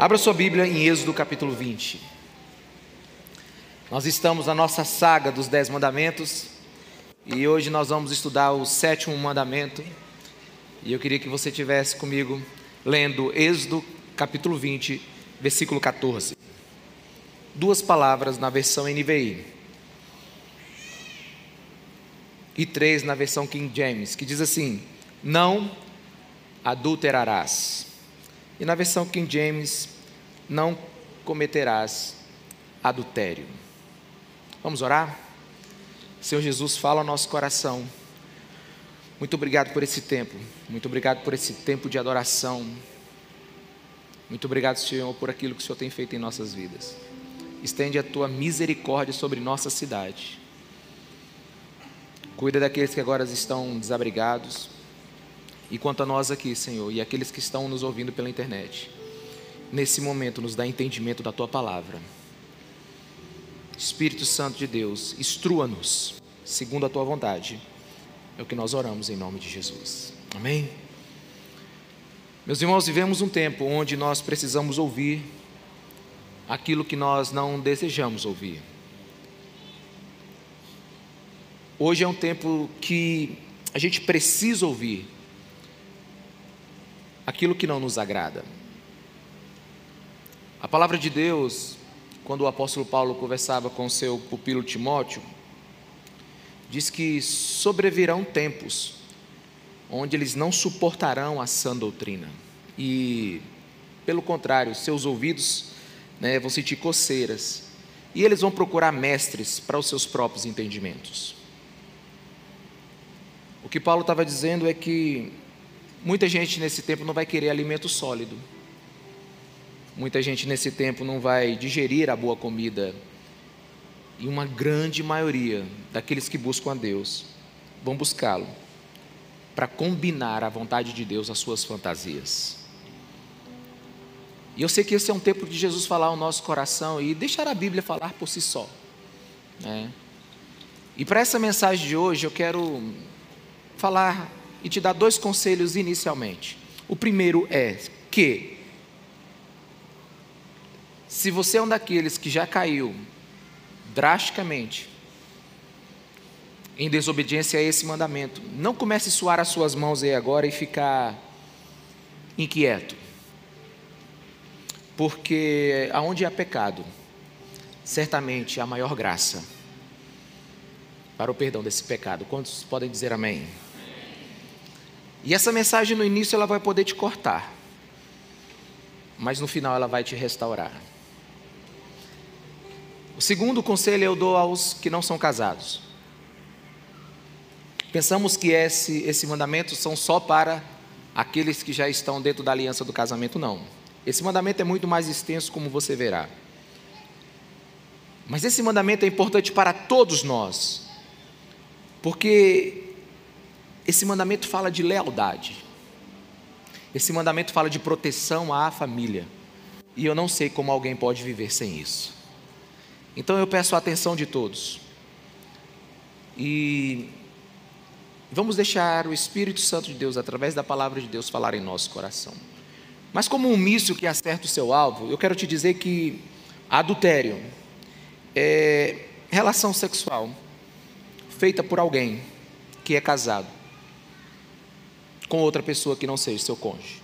Abra sua Bíblia em Êxodo capítulo 20. Nós estamos na nossa saga dos Dez Mandamentos e hoje nós vamos estudar o sétimo mandamento. E eu queria que você tivesse comigo lendo Êxodo capítulo 20, versículo 14. Duas palavras na versão NVI e três na versão King James, que diz assim: Não adulterarás. E na versão King James, não cometerás adultério. Vamos orar? Senhor Jesus, fala ao nosso coração. Muito obrigado por esse tempo. Muito obrigado por esse tempo de adoração. Muito obrigado, Senhor, por aquilo que o Senhor tem feito em nossas vidas. Estende a tua misericórdia sobre nossa cidade. Cuida daqueles que agora estão desabrigados. E quanto a nós aqui, Senhor, e aqueles que estão nos ouvindo pela internet, nesse momento nos dá entendimento da tua palavra. Espírito Santo de Deus, instrua-nos segundo a tua vontade. É o que nós oramos em nome de Jesus. Amém. Meus irmãos, vivemos um tempo onde nós precisamos ouvir aquilo que nós não desejamos ouvir. Hoje é um tempo que a gente precisa ouvir aquilo que não nos agrada. A palavra de Deus, quando o apóstolo Paulo conversava com seu pupilo Timóteo, diz que sobrevirão tempos onde eles não suportarão a sã doutrina. E, pelo contrário, seus ouvidos né, vão sentir coceiras. E eles vão procurar mestres para os seus próprios entendimentos. O que Paulo estava dizendo é que Muita gente nesse tempo não vai querer alimento sólido. Muita gente nesse tempo não vai digerir a boa comida. E uma grande maioria daqueles que buscam a Deus vão buscá-lo para combinar a vontade de Deus às suas fantasias. E eu sei que esse é um tempo de Jesus falar ao nosso coração e deixar a Bíblia falar por si só. Né? E para essa mensagem de hoje eu quero falar e te dar dois conselhos inicialmente. O primeiro é que, se você é um daqueles que já caiu drasticamente em desobediência a esse mandamento, não comece a suar as suas mãos aí agora e ficar inquieto. Porque aonde há pecado, certamente há maior graça para o perdão desse pecado. Quantos podem dizer amém? E essa mensagem no início ela vai poder te cortar, mas no final ela vai te restaurar. O segundo conselho eu dou aos que não são casados. Pensamos que esse, esse mandamento são só para aqueles que já estão dentro da aliança do casamento, não. Esse mandamento é muito mais extenso, como você verá. Mas esse mandamento é importante para todos nós, porque esse mandamento fala de lealdade. Esse mandamento fala de proteção à família. E eu não sei como alguém pode viver sem isso. Então eu peço a atenção de todos. E vamos deixar o Espírito Santo de Deus, através da palavra de Deus, falar em nosso coração. Mas como um míssil que acerta o seu alvo, eu quero te dizer que adultério é relação sexual feita por alguém que é casado com outra pessoa que não seja seu cônjuge.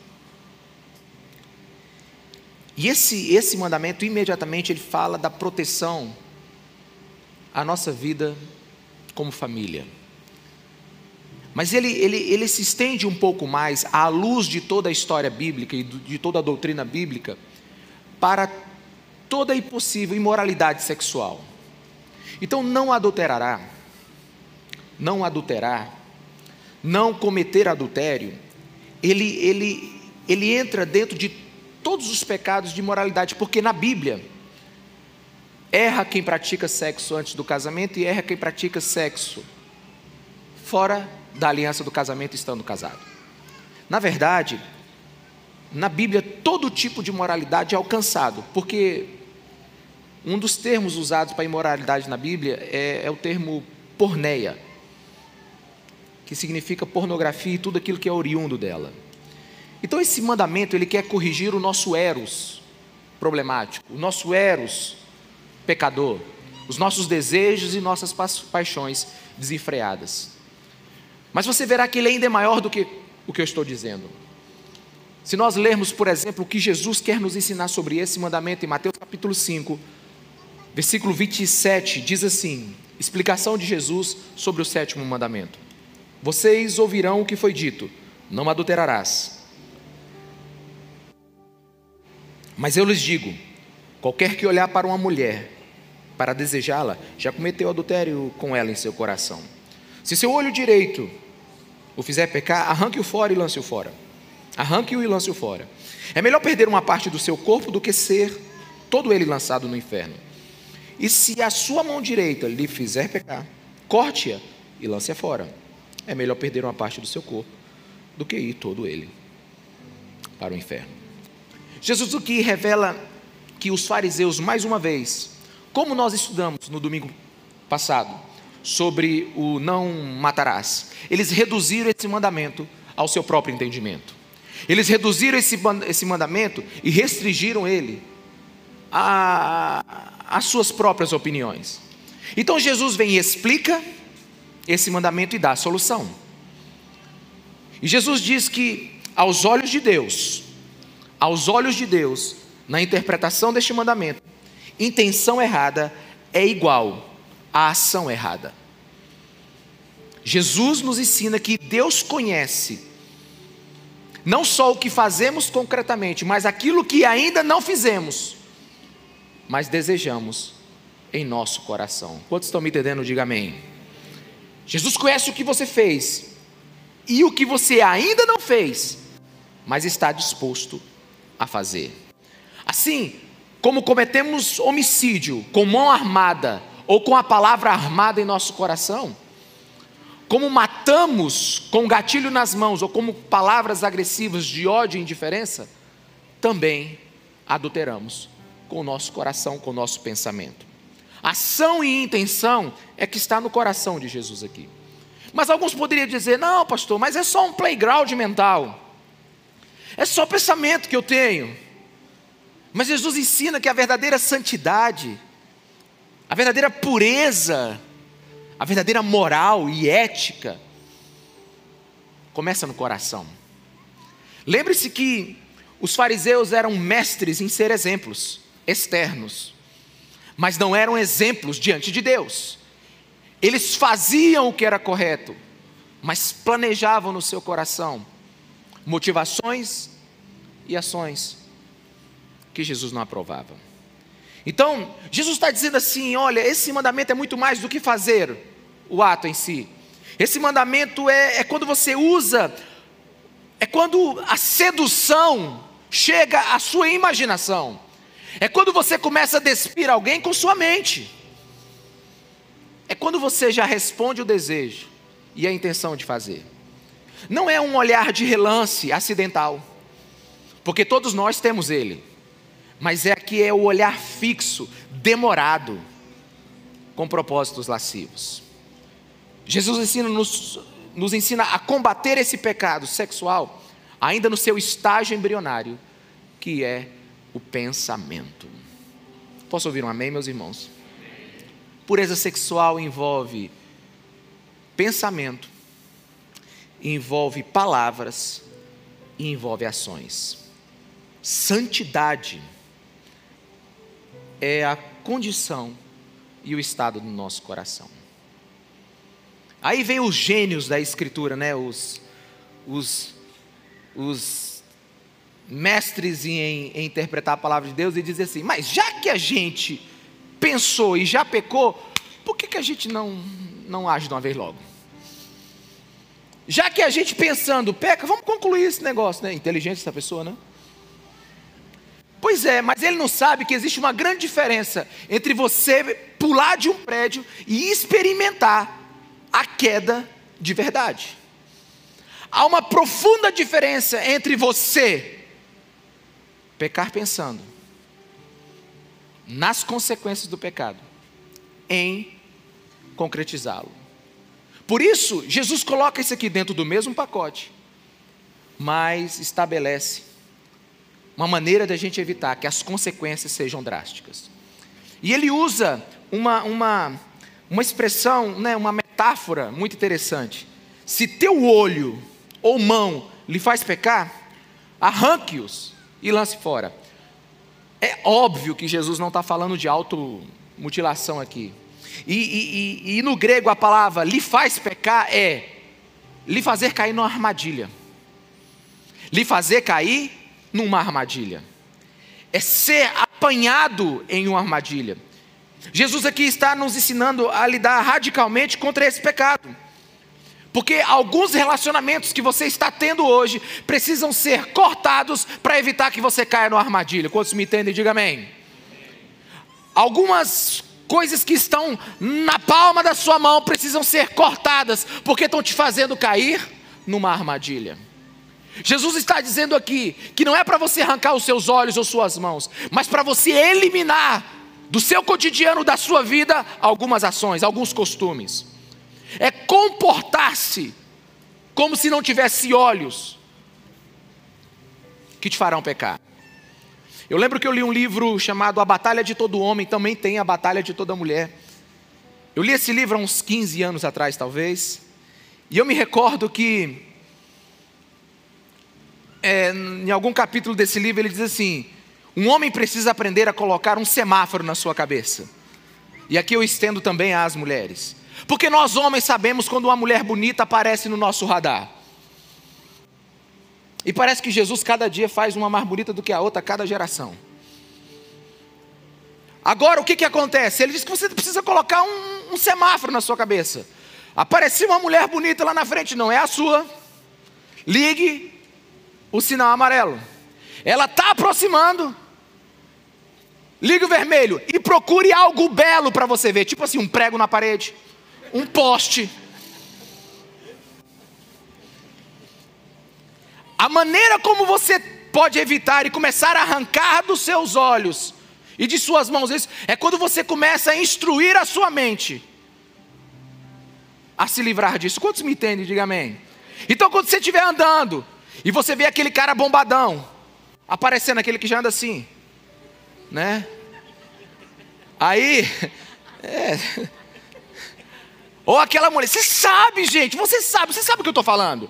E esse, esse mandamento, imediatamente, ele fala da proteção à nossa vida como família. Mas ele, ele, ele se estende um pouco mais, à luz de toda a história bíblica e de toda a doutrina bíblica, para toda a impossível imoralidade sexual. Então, não adulterará, não adulterar, não cometer adultério, ele, ele, ele entra dentro de todos os pecados de moralidade, porque na Bíblia, erra quem pratica sexo antes do casamento e erra quem pratica sexo fora da aliança do casamento estando casado. Na verdade, na Bíblia, todo tipo de moralidade é alcançado, porque um dos termos usados para imoralidade na Bíblia é, é o termo porneia que significa pornografia e tudo aquilo que é oriundo dela. Então esse mandamento ele quer corrigir o nosso eros, problemático, o nosso eros pecador, os nossos desejos e nossas paixões desenfreadas. Mas você verá que ele ainda é maior do que o que eu estou dizendo. Se nós lermos, por exemplo, o que Jesus quer nos ensinar sobre esse mandamento em Mateus capítulo 5, versículo 27, diz assim: explicação de Jesus sobre o sétimo mandamento. Vocês ouvirão o que foi dito: não adulterarás. Mas eu lhes digo: qualquer que olhar para uma mulher para desejá-la, já cometeu adultério com ela em seu coração. Se seu olho direito o fizer pecar, arranque-o fora e lance-o fora. Arranque-o e lance-o fora. É melhor perder uma parte do seu corpo do que ser todo ele lançado no inferno. E se a sua mão direita lhe fizer pecar, corte-a e lance-a fora. É melhor perder uma parte do seu corpo do que ir todo ele para o inferno. Jesus aqui revela que os fariseus, mais uma vez, como nós estudamos no domingo passado, sobre o não matarás, eles reduziram esse mandamento ao seu próprio entendimento. Eles reduziram esse, esse mandamento e restringiram ele às suas próprias opiniões. Então Jesus vem e explica esse mandamento e dá a solução. E Jesus diz que, aos olhos de Deus, aos olhos de Deus, na interpretação deste mandamento, intenção errada é igual a ação errada. Jesus nos ensina que Deus conhece não só o que fazemos concretamente, mas aquilo que ainda não fizemos, mas desejamos em nosso coração. Quantos estão me entendendo? Diga amém. Jesus conhece o que você fez e o que você ainda não fez, mas está disposto a fazer. Assim, como cometemos homicídio com mão armada ou com a palavra armada em nosso coração, como matamos com gatilho nas mãos ou como palavras agressivas de ódio e indiferença, também adulteramos com o nosso coração, com o nosso pensamento. Ação e intenção é que está no coração de Jesus aqui. Mas alguns poderiam dizer: não, pastor, mas é só um playground mental. É só pensamento que eu tenho. Mas Jesus ensina que a verdadeira santidade, a verdadeira pureza, a verdadeira moral e ética começa no coração. Lembre-se que os fariseus eram mestres em ser exemplos externos, mas não eram exemplos diante de Deus. Eles faziam o que era correto, mas planejavam no seu coração motivações e ações que Jesus não aprovava. Então, Jesus está dizendo assim: olha, esse mandamento é muito mais do que fazer o ato em si. Esse mandamento é, é quando você usa, é quando a sedução chega à sua imaginação, é quando você começa a despir alguém com sua mente, é quando você já responde o desejo e a intenção de fazer. Não é um olhar de relance acidental, porque todos nós temos ele mas é que é o olhar fixo, demorado, com propósitos lascivos. Jesus ensina, nos, nos ensina a combater esse pecado sexual, ainda no seu estágio embrionário, que é o pensamento. Posso ouvir um amém, meus irmãos? Pureza sexual envolve pensamento, envolve palavras e envolve ações. Santidade é a condição e o estado do nosso coração. Aí vem os gênios da Escritura, né? os, os, os mestres em, em interpretar a palavra de Deus e dizer assim: mas já que a gente pensou e já pecou, por que, que a gente não, não age de uma vez logo? Já que a gente pensando peca, vamos concluir esse negócio, né? Inteligente essa pessoa, né? Pois é, mas ele não sabe que existe uma grande diferença entre você pular de um prédio e experimentar a queda de verdade. Há uma profunda diferença entre você pecar pensando nas consequências do pecado em concretizá-lo. Por isso, Jesus coloca isso aqui dentro do mesmo pacote, mas estabelece uma maneira da gente evitar que as consequências sejam drásticas. E ele usa uma, uma, uma expressão, né, uma metáfora muito interessante. Se teu olho ou mão lhe faz pecar, arranque-os e lance fora. É óbvio que Jesus não está falando de automutilação aqui. E, e, e, e no grego a palavra lhe faz pecar é lhe fazer cair numa armadilha. Lhe fazer cair numa armadilha. É ser apanhado em uma armadilha. Jesus aqui está nos ensinando a lidar radicalmente contra esse pecado. Porque alguns relacionamentos que você está tendo hoje precisam ser cortados para evitar que você caia numa armadilha. Quantos me entendem? Diga amém. Algumas coisas que estão na palma da sua mão precisam ser cortadas, porque estão te fazendo cair numa armadilha. Jesus está dizendo aqui que não é para você arrancar os seus olhos ou suas mãos, mas para você eliminar do seu cotidiano, da sua vida, algumas ações, alguns costumes. É comportar-se como se não tivesse olhos que te farão pecar. Eu lembro que eu li um livro chamado A Batalha de Todo Homem, também tem A Batalha de Toda Mulher. Eu li esse livro há uns 15 anos atrás, talvez, e eu me recordo que, é, em algum capítulo desse livro, ele diz assim: um homem precisa aprender a colocar um semáforo na sua cabeça. E aqui eu estendo também às mulheres. Porque nós homens sabemos quando uma mulher bonita aparece no nosso radar. E parece que Jesus cada dia faz uma mais bonita do que a outra, cada geração. Agora o que, que acontece? Ele diz que você precisa colocar um, um semáforo na sua cabeça. Apareceu uma mulher bonita lá na frente, não é a sua. Ligue o sinal amarelo. Ela está aproximando. Ligue o vermelho e procure algo belo para você ver, tipo assim, um prego na parede, um poste A maneira como você pode evitar e começar a arrancar dos seus olhos e de suas mãos isso é quando você começa a instruir a sua mente a se livrar disso. Quantos me entendem? Diga amém. Então, quando você estiver andando e você vê aquele cara bombadão aparecendo, aquele que já anda assim, né? Aí, é. Ou aquela mulher, você sabe, gente, você sabe, você sabe o que eu estou falando.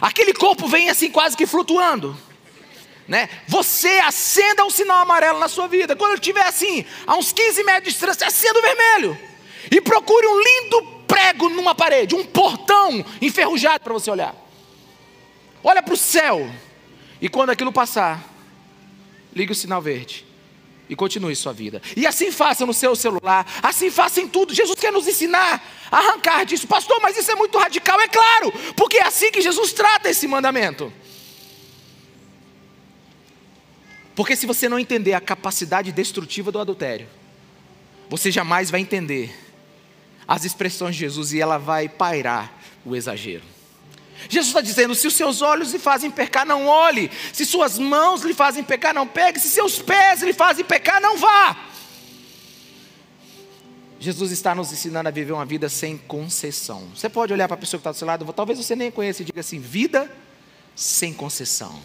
Aquele corpo vem assim quase que flutuando. Né? Você acenda um sinal amarelo na sua vida. Quando estiver assim, a uns 15 metros de distância, acenda o vermelho. E procure um lindo prego numa parede, um portão enferrujado para você olhar. Olha para o céu. E quando aquilo passar, ligue o sinal verde e continue sua vida. E assim faça no seu celular, assim faça em tudo. Jesus quer nos ensinar a arrancar disso. Pastor, mas isso é muito radical, é claro, porque é assim que Jesus trata esse mandamento. Porque se você não entender a capacidade destrutiva do adultério, você jamais vai entender as expressões de Jesus e ela vai pairar o exagero. Jesus está dizendo: se os seus olhos lhe fazem pecar, não olhe. Se suas mãos lhe fazem pecar, não pegue. Se seus pés lhe fazem pecar, não vá. Jesus está nos ensinando a viver uma vida sem concessão. Você pode olhar para a pessoa que está do seu lado, talvez você nem conheça e diga assim: vida sem concessão.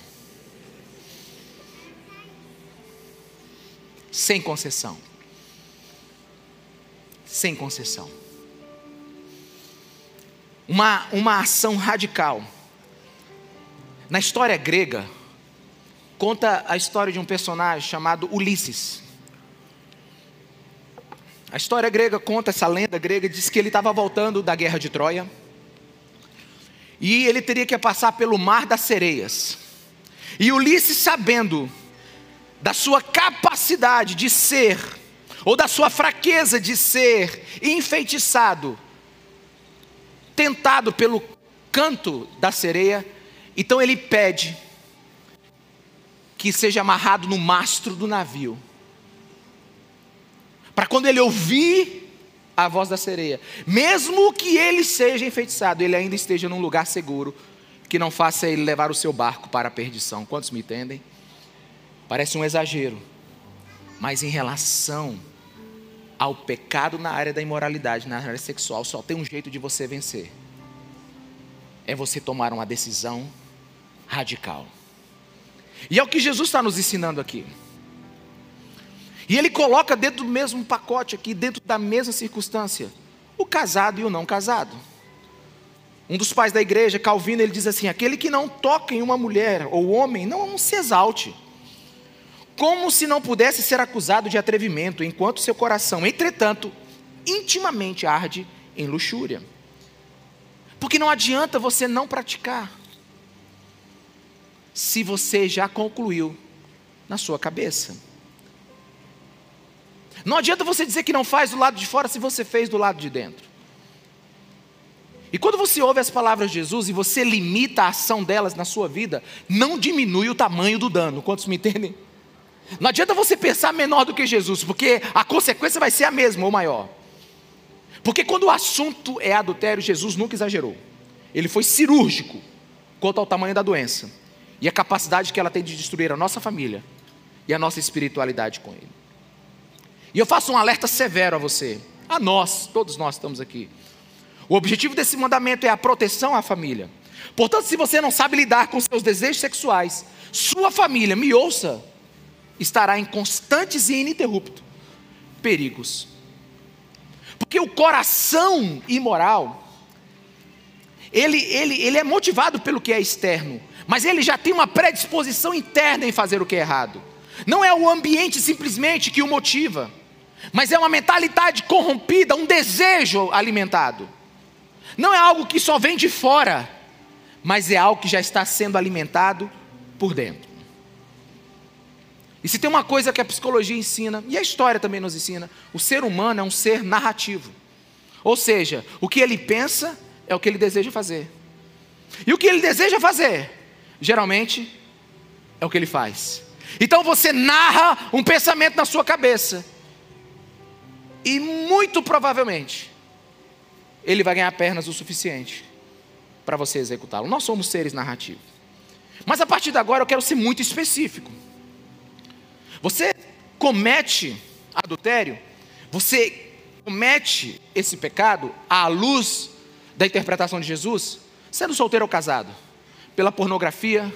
Sem concessão. Sem concessão uma, uma ação radical. Na história grega, conta a história de um personagem chamado Ulisses. A história grega conta, essa lenda grega, diz que ele estava voltando da guerra de Troia. E ele teria que passar pelo mar das sereias. E Ulisses, sabendo da sua capacidade de ser, ou da sua fraqueza de ser enfeitiçado, tentado pelo canto da sereia, então ele pede que seja amarrado no mastro do navio. Para quando ele ouvir a voz da sereia, mesmo que ele seja enfeitiçado, ele ainda esteja num lugar seguro, que não faça ele levar o seu barco para a perdição. Quantos me entendem? Parece um exagero, mas em relação ao pecado na área da imoralidade, na área sexual, só tem um jeito de você vencer: é você tomar uma decisão radical. E é o que Jesus está nos ensinando aqui. E ele coloca dentro do mesmo pacote aqui, dentro da mesma circunstância, o casado e o não casado. Um dos pais da igreja, Calvino, ele diz assim: aquele que não toca em uma mulher ou homem, não se exalte, como se não pudesse ser acusado de atrevimento, enquanto seu coração, entretanto, intimamente arde em luxúria. Porque não adianta você não praticar, se você já concluiu na sua cabeça. Não adianta você dizer que não faz do lado de fora se você fez do lado de dentro. E quando você ouve as palavras de Jesus e você limita a ação delas na sua vida, não diminui o tamanho do dano. Quantos me entendem? Não adianta você pensar menor do que Jesus, porque a consequência vai ser a mesma ou maior. Porque quando o assunto é adultério, Jesus nunca exagerou. Ele foi cirúrgico quanto ao tamanho da doença e a capacidade que ela tem de destruir a nossa família e a nossa espiritualidade com ele. E eu faço um alerta severo a você, a nós, todos nós estamos aqui. O objetivo desse mandamento é a proteção à família. Portanto, se você não sabe lidar com seus desejos sexuais, sua família, me ouça, estará em constantes e ininterruptos perigos. Porque o coração imoral, ele, ele, ele é motivado pelo que é externo, mas ele já tem uma predisposição interna em fazer o que é errado. Não é o ambiente simplesmente que o motiva mas é uma mentalidade corrompida, um desejo alimentado. Não é algo que só vem de fora, mas é algo que já está sendo alimentado por dentro. E se tem uma coisa que a psicologia ensina, e a história também nos ensina, o ser humano é um ser narrativo. Ou seja, o que ele pensa é o que ele deseja fazer. E o que ele deseja fazer, geralmente, é o que ele faz. Então você narra um pensamento na sua cabeça. E muito provavelmente, ele vai ganhar pernas o suficiente para você executá-lo. Nós somos seres narrativos. Mas a partir de agora eu quero ser muito específico. Você comete adultério, você comete esse pecado à luz da interpretação de Jesus, sendo solteiro ou casado, pela pornografia,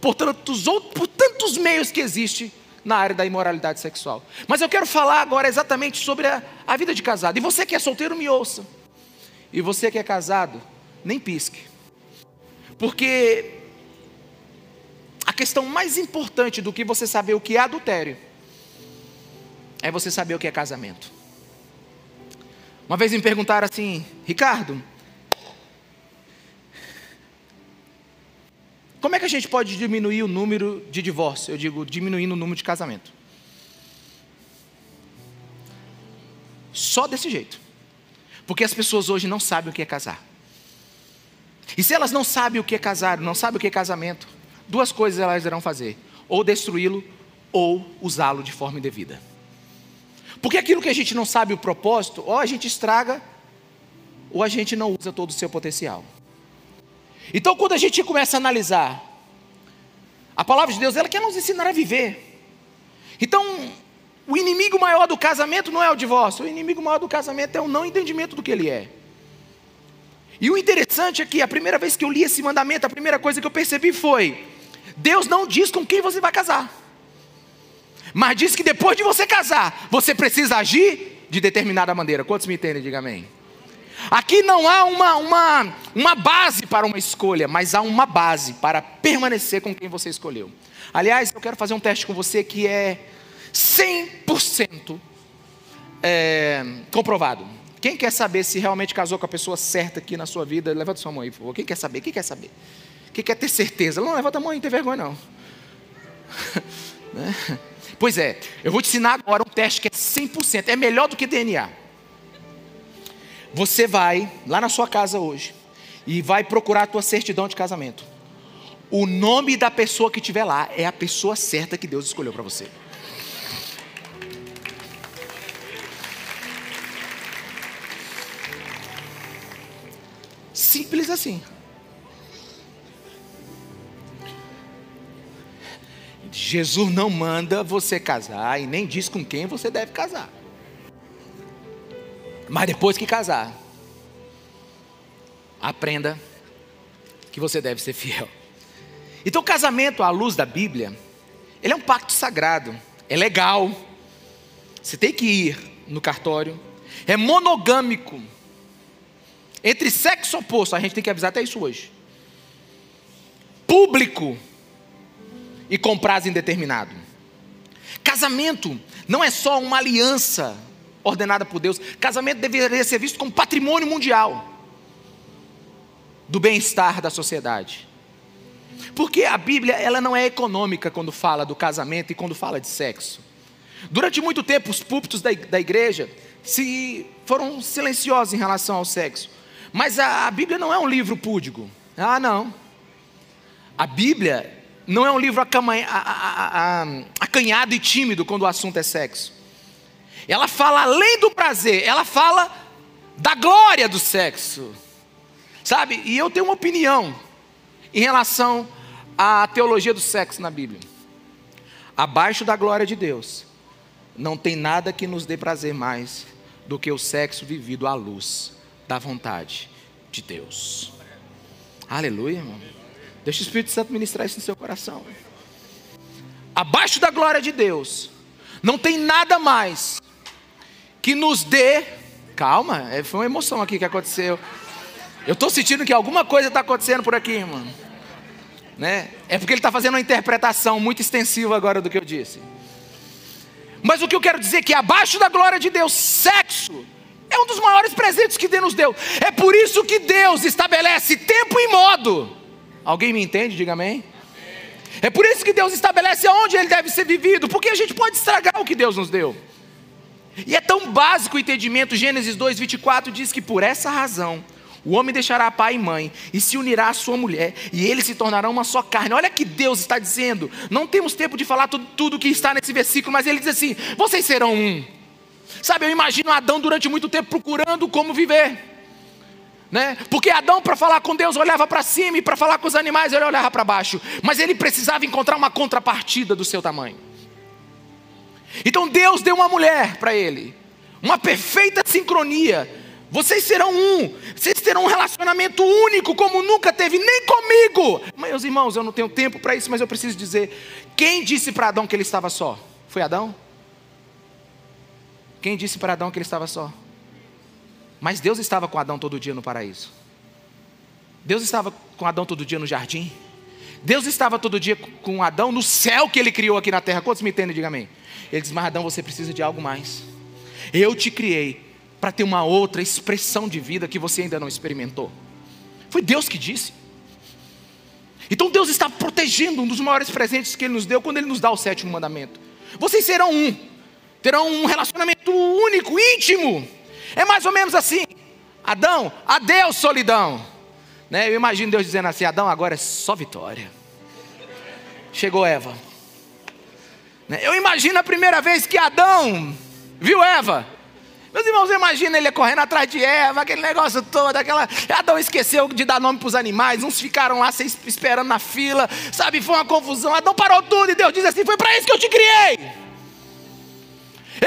por tantos, por tantos meios que existem na área da imoralidade sexual. Mas eu quero falar agora exatamente sobre a, a vida de casado. E você que é solteiro, me ouça. E você que é casado, nem pisque. Porque a questão mais importante do que você saber o que é adultério é você saber o que é casamento. Uma vez me perguntaram assim, Ricardo, Como é que a gente pode diminuir o número de divórcio? Eu digo, diminuindo o número de casamento. Só desse jeito. Porque as pessoas hoje não sabem o que é casar. E se elas não sabem o que é casar, não sabem o que é casamento, duas coisas elas irão fazer: ou destruí-lo, ou usá-lo de forma indevida. Porque aquilo que a gente não sabe o propósito, ou a gente estraga, ou a gente não usa todo o seu potencial. Então, quando a gente começa a analisar, a palavra de Deus, ela quer nos ensinar a viver. Então, o inimigo maior do casamento não é o divórcio, o inimigo maior do casamento é o não entendimento do que ele é. E o interessante é que a primeira vez que eu li esse mandamento, a primeira coisa que eu percebi foi: Deus não diz com quem você vai casar, mas diz que depois de você casar, você precisa agir de determinada maneira. Quantos me entendem? Diga amém. Aqui não há uma, uma, uma base para uma escolha, mas há uma base para permanecer com quem você escolheu. Aliás, eu quero fazer um teste com você que é 100% é, comprovado. Quem quer saber se realmente casou com a pessoa certa aqui na sua vida? Levanta sua mão aí, por favor. Quem quer saber? Quem quer saber? Quem quer ter certeza? Não, levanta a mão aí, não tem vergonha não. Né? pois é, eu vou te ensinar agora um teste que é 100%. É melhor do que DNA. Você vai lá na sua casa hoje e vai procurar a tua certidão de casamento. O nome da pessoa que estiver lá é a pessoa certa que Deus escolheu para você. Simples assim. Jesus não manda você casar e nem diz com quem você deve casar. Mas depois que casar, aprenda que você deve ser fiel. Então, casamento à luz da Bíblia, ele é um pacto sagrado, é legal, você tem que ir no cartório, é monogâmico, entre sexo oposto, a gente tem que avisar até isso hoje, público e com prazo indeterminado. Casamento não é só uma aliança ordenada por Deus, casamento deveria ser visto como patrimônio mundial do bem-estar da sociedade. Porque a Bíblia ela não é econômica quando fala do casamento e quando fala de sexo. Durante muito tempo, os púlpitos da, da igreja se foram silenciosos em relação ao sexo. Mas a, a Bíblia não é um livro púdico. Ah, não. A Bíblia não é um livro acanhado e tímido quando o assunto é sexo. Ela fala além do prazer, ela fala da glória do sexo. Sabe? E eu tenho uma opinião em relação à teologia do sexo na Bíblia. Abaixo da glória de Deus, não tem nada que nos dê prazer mais do que o sexo vivido à luz da vontade de Deus. Aleluia, irmão. Deixa o Espírito Santo ministrar isso no seu coração. Abaixo da glória de Deus, não tem nada mais que nos dê. Calma, é, foi uma emoção aqui que aconteceu. Eu estou sentindo que alguma coisa está acontecendo por aqui, irmão. Né? É porque ele está fazendo uma interpretação muito extensiva agora do que eu disse. Mas o que eu quero dizer é que abaixo da glória de Deus, sexo é um dos maiores presentes que Deus nos deu. É por isso que Deus estabelece tempo e modo. Alguém me entende? Diga amém. É por isso que Deus estabelece aonde ele deve ser vivido, porque a gente pode estragar o que Deus nos deu. E é tão básico o entendimento, Gênesis 2, 24 diz que por essa razão o homem deixará pai e mãe e se unirá à sua mulher, e eles se tornarão uma só carne. Olha que Deus está dizendo. Não temos tempo de falar tudo, tudo que está nesse versículo, mas ele diz assim: vocês serão um. Sabe, eu imagino Adão durante muito tempo procurando como viver. Né? Porque Adão, para falar com Deus, olhava para cima e para falar com os animais, ele olhava para baixo. Mas ele precisava encontrar uma contrapartida do seu tamanho. Então Deus deu uma mulher para ele, uma perfeita sincronia vocês serão um, vocês terão um relacionamento único como nunca teve, nem comigo. Meus irmãos, eu não tenho tempo para isso, mas eu preciso dizer: quem disse para Adão que ele estava só? Foi Adão? Quem disse para Adão que ele estava só? Mas Deus estava com Adão todo dia no paraíso. Deus estava com Adão todo dia no jardim. Deus estava todo dia com Adão no céu que ele criou aqui na terra. Quantos me entendem? Diga amém. Ele diz: Mas Adão, você precisa de algo mais. Eu te criei para ter uma outra expressão de vida que você ainda não experimentou. Foi Deus que disse. Então Deus está protegendo um dos maiores presentes que Ele nos deu quando Ele nos dá o sétimo mandamento. Vocês serão um, terão um relacionamento único, íntimo. É mais ou menos assim: Adão, adeus solidão. Né? Eu imagino Deus dizendo assim: Adão, agora é só vitória. Chegou Eva. Né? Eu imagino a primeira vez que Adão viu Eva. Meus irmãos, imagina ele correndo atrás de Eva, aquele negócio todo, aquela. Adão esqueceu de dar nome para os animais, uns ficaram lá esperando na fila, sabe? Foi uma confusão. Adão parou tudo e Deus diz assim: Foi para isso que eu te criei.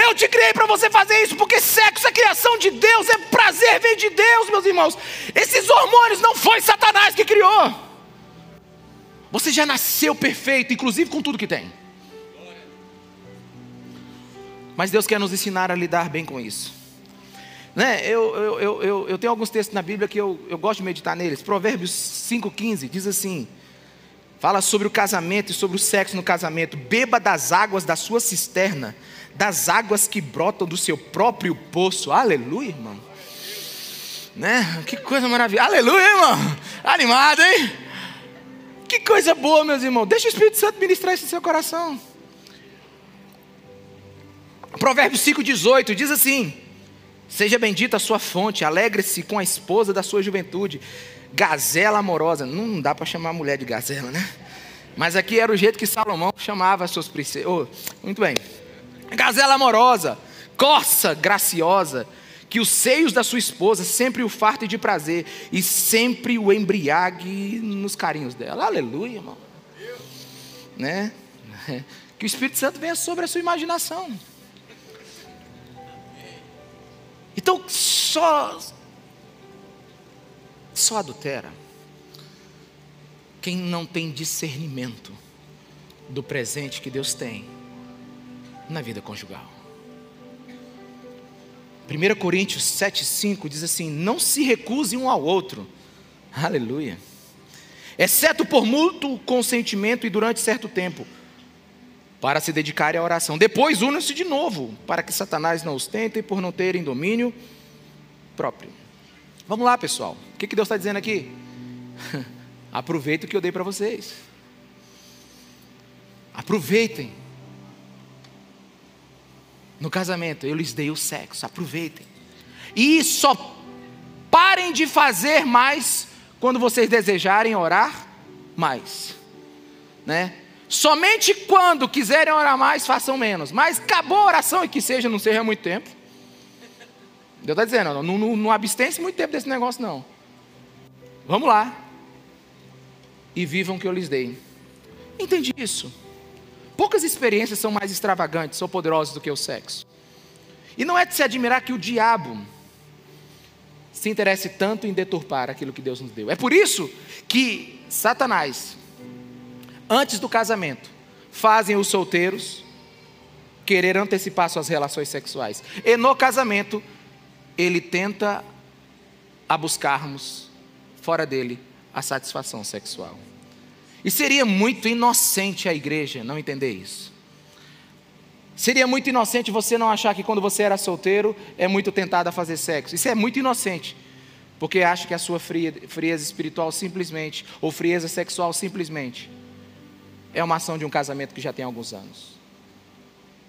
Eu te criei para você fazer isso, porque sexo é criação de Deus, é prazer, vem de Deus, meus irmãos. Esses hormônios não foi Satanás que criou. Você já nasceu perfeito, inclusive com tudo que tem. Mas Deus quer nos ensinar a lidar bem com isso. Né? Eu, eu, eu, eu, tenho alguns textos na Bíblia que eu, eu gosto de meditar neles. Provérbios 5,15 diz assim: fala sobre o casamento e sobre o sexo no casamento. Beba das águas da sua cisterna, das águas que brotam do seu próprio poço. Aleluia, irmão. Né? Que coisa maravilhosa. Aleluia, irmão. Animado, hein? Que coisa boa, meus irmãos. Deixa o Espírito Santo ministrar isso no seu coração. Provérbios 5,18 diz assim: Seja bendita a sua fonte, alegre-se com a esposa da sua juventude, gazela amorosa. Não dá para chamar a mulher de gazela, né? Mas aqui era o jeito que Salomão chamava as suas princesas. Oh, muito bem. Gazela amorosa, corça graciosa, que os seios da sua esposa sempre o fartem de prazer e sempre o embriague nos carinhos dela. Aleluia, irmão. Né? Que o Espírito Santo venha sobre a sua imaginação. Então, só só adultera quem não tem discernimento do presente que Deus tem na vida conjugal. 1 Coríntios 7,5 diz assim: Não se recuse um ao outro, aleluia, exceto por mútuo consentimento e durante certo tempo, para se dedicarem à oração. Depois unam-se de novo, para que Satanás não os tente por não terem domínio próprio. Vamos lá, pessoal, o que Deus está dizendo aqui? Aproveita o que eu dei para vocês. Aproveitem. No casamento, eu lhes dei o sexo, aproveitem. E só parem de fazer mais quando vocês desejarem orar mais. Né? Somente quando quiserem orar mais, façam menos. Mas acabou a oração e que seja, não seja muito tempo. Deus está dizendo, não, não, não abstém-se muito tempo desse negócio, não. Vamos lá e vivam o que eu lhes dei. Entendi isso. Poucas experiências são mais extravagantes ou poderosas do que o sexo. E não é de se admirar que o diabo se interesse tanto em deturpar aquilo que Deus nos deu. É por isso que Satanás, antes do casamento, fazem os solteiros querer antecipar suas relações sexuais. E no casamento, ele tenta a buscarmos fora dele a satisfação sexual. E seria muito inocente a igreja não entender isso. Seria muito inocente você não achar que quando você era solteiro é muito tentado a fazer sexo. Isso é muito inocente. Porque acha que a sua frieza espiritual simplesmente, ou frieza sexual simplesmente, é uma ação de um casamento que já tem alguns anos.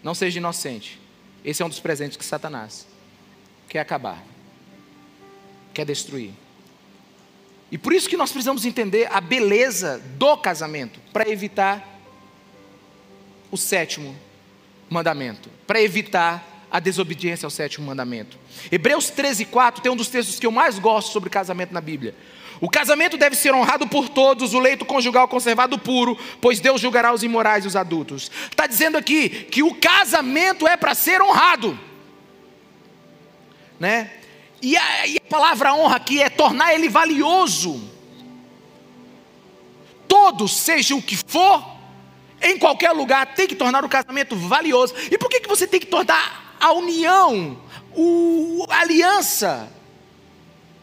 Não seja inocente. Esse é um dos presentes que Satanás quer acabar, quer destruir. E por isso que nós precisamos entender a beleza do casamento, para evitar o sétimo mandamento, para evitar a desobediência ao sétimo mandamento. Hebreus 13, 4 tem um dos textos que eu mais gosto sobre casamento na Bíblia. O casamento deve ser honrado por todos, o leito conjugal conservado puro, pois Deus julgará os imorais e os adultos. Está dizendo aqui que o casamento é para ser honrado, né? E a, e a palavra honra aqui é tornar ele valioso. Todos, seja o que for, em qualquer lugar, tem que tornar o casamento valioso. E por que, que você tem que tornar a união, o, a aliança,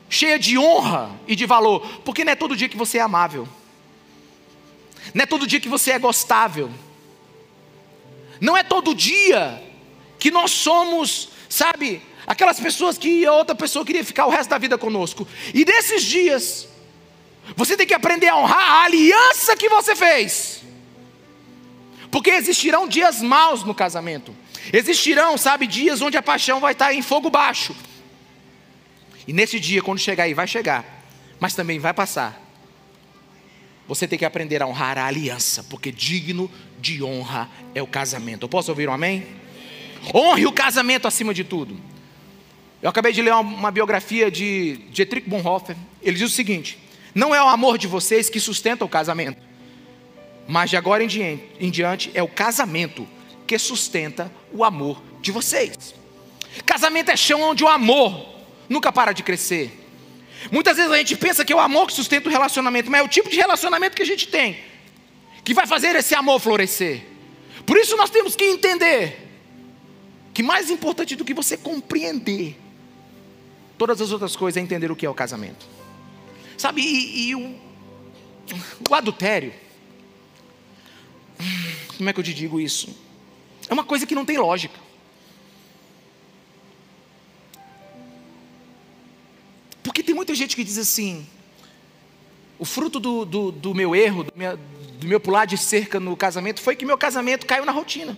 cheia de honra e de valor? Porque não é todo dia que você é amável, não é todo dia que você é gostável, não é todo dia que nós somos, sabe, Aquelas pessoas que a outra pessoa queria ficar o resto da vida conosco. E nesses dias, você tem que aprender a honrar a aliança que você fez. Porque existirão dias maus no casamento. Existirão, sabe, dias onde a paixão vai estar em fogo baixo. E nesse dia, quando chegar aí, vai chegar, mas também vai passar. Você tem que aprender a honrar a aliança, porque digno de honra é o casamento. Eu posso ouvir um amém? Honre o casamento acima de tudo. Eu acabei de ler uma, uma biografia de Dietrich Bonhoeffer. Ele diz o seguinte: Não é o amor de vocês que sustenta o casamento, mas de agora em diante, em diante é o casamento que sustenta o amor de vocês. Casamento é chão onde o amor nunca para de crescer. Muitas vezes a gente pensa que é o amor que sustenta o relacionamento, mas é o tipo de relacionamento que a gente tem que vai fazer esse amor florescer. Por isso nós temos que entender que mais importante do que você compreender Todas as outras coisas é entender o que é o casamento. Sabe, e, e o, o adultério, como é que eu te digo isso? É uma coisa que não tem lógica. Porque tem muita gente que diz assim: o fruto do, do, do meu erro, do meu, do meu pular de cerca no casamento, foi que meu casamento caiu na rotina.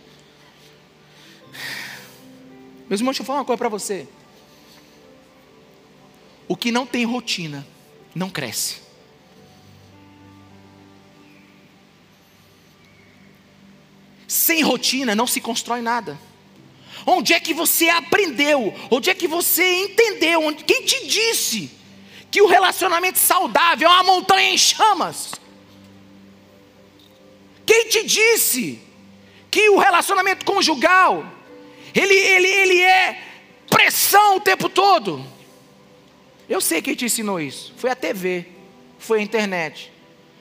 Meus irmãos, deixa eu falar uma coisa para você. O que não tem rotina não cresce. Sem rotina não se constrói nada. Onde é que você aprendeu? Onde é que você entendeu? Quem te disse que o relacionamento saudável é uma montanha em chamas? Quem te disse que o relacionamento conjugal ele, ele, ele é pressão o tempo todo? Eu sei quem te ensinou isso. Foi a TV, foi a internet.